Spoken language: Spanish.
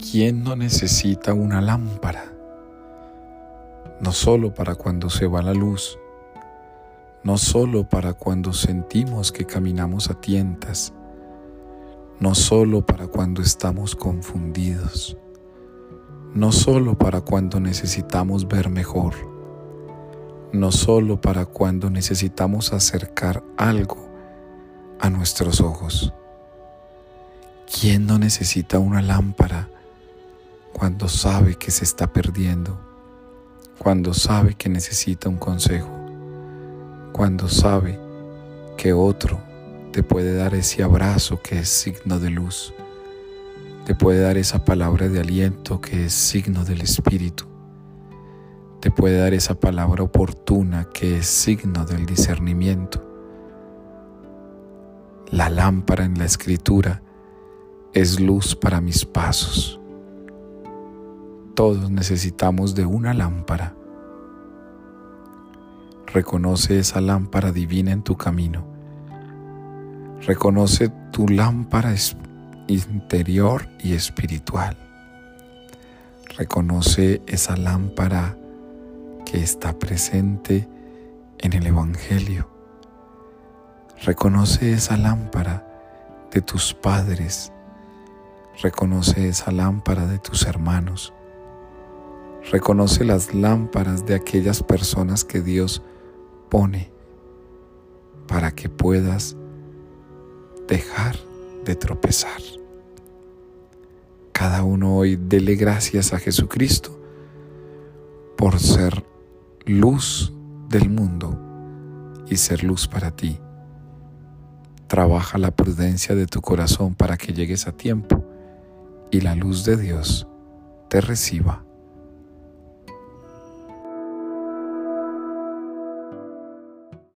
¿Quién no necesita una lámpara? No solo para cuando se va la luz, no solo para cuando sentimos que caminamos a tientas, no solo para cuando estamos confundidos, no solo para cuando necesitamos ver mejor, no solo para cuando necesitamos acercar algo a nuestros ojos. ¿Quién no necesita una lámpara cuando sabe que se está perdiendo? Cuando sabe que necesita un consejo? Cuando sabe que otro te puede dar ese abrazo que es signo de luz? Te puede dar esa palabra de aliento que es signo del Espíritu. Te puede dar esa palabra oportuna que es signo del discernimiento. La lámpara en la escritura es luz para mis pasos. Todos necesitamos de una lámpara. Reconoce esa lámpara divina en tu camino. Reconoce tu lámpara interior y espiritual. Reconoce esa lámpara que está presente en el Evangelio. Reconoce esa lámpara de tus padres. Reconoce esa lámpara de tus hermanos. Reconoce las lámparas de aquellas personas que Dios pone para que puedas dejar de tropezar. Cada uno hoy dele gracias a Jesucristo por ser luz del mundo y ser luz para ti. Trabaja la prudencia de tu corazón para que llegues a tiempo y la luz de Dios te reciba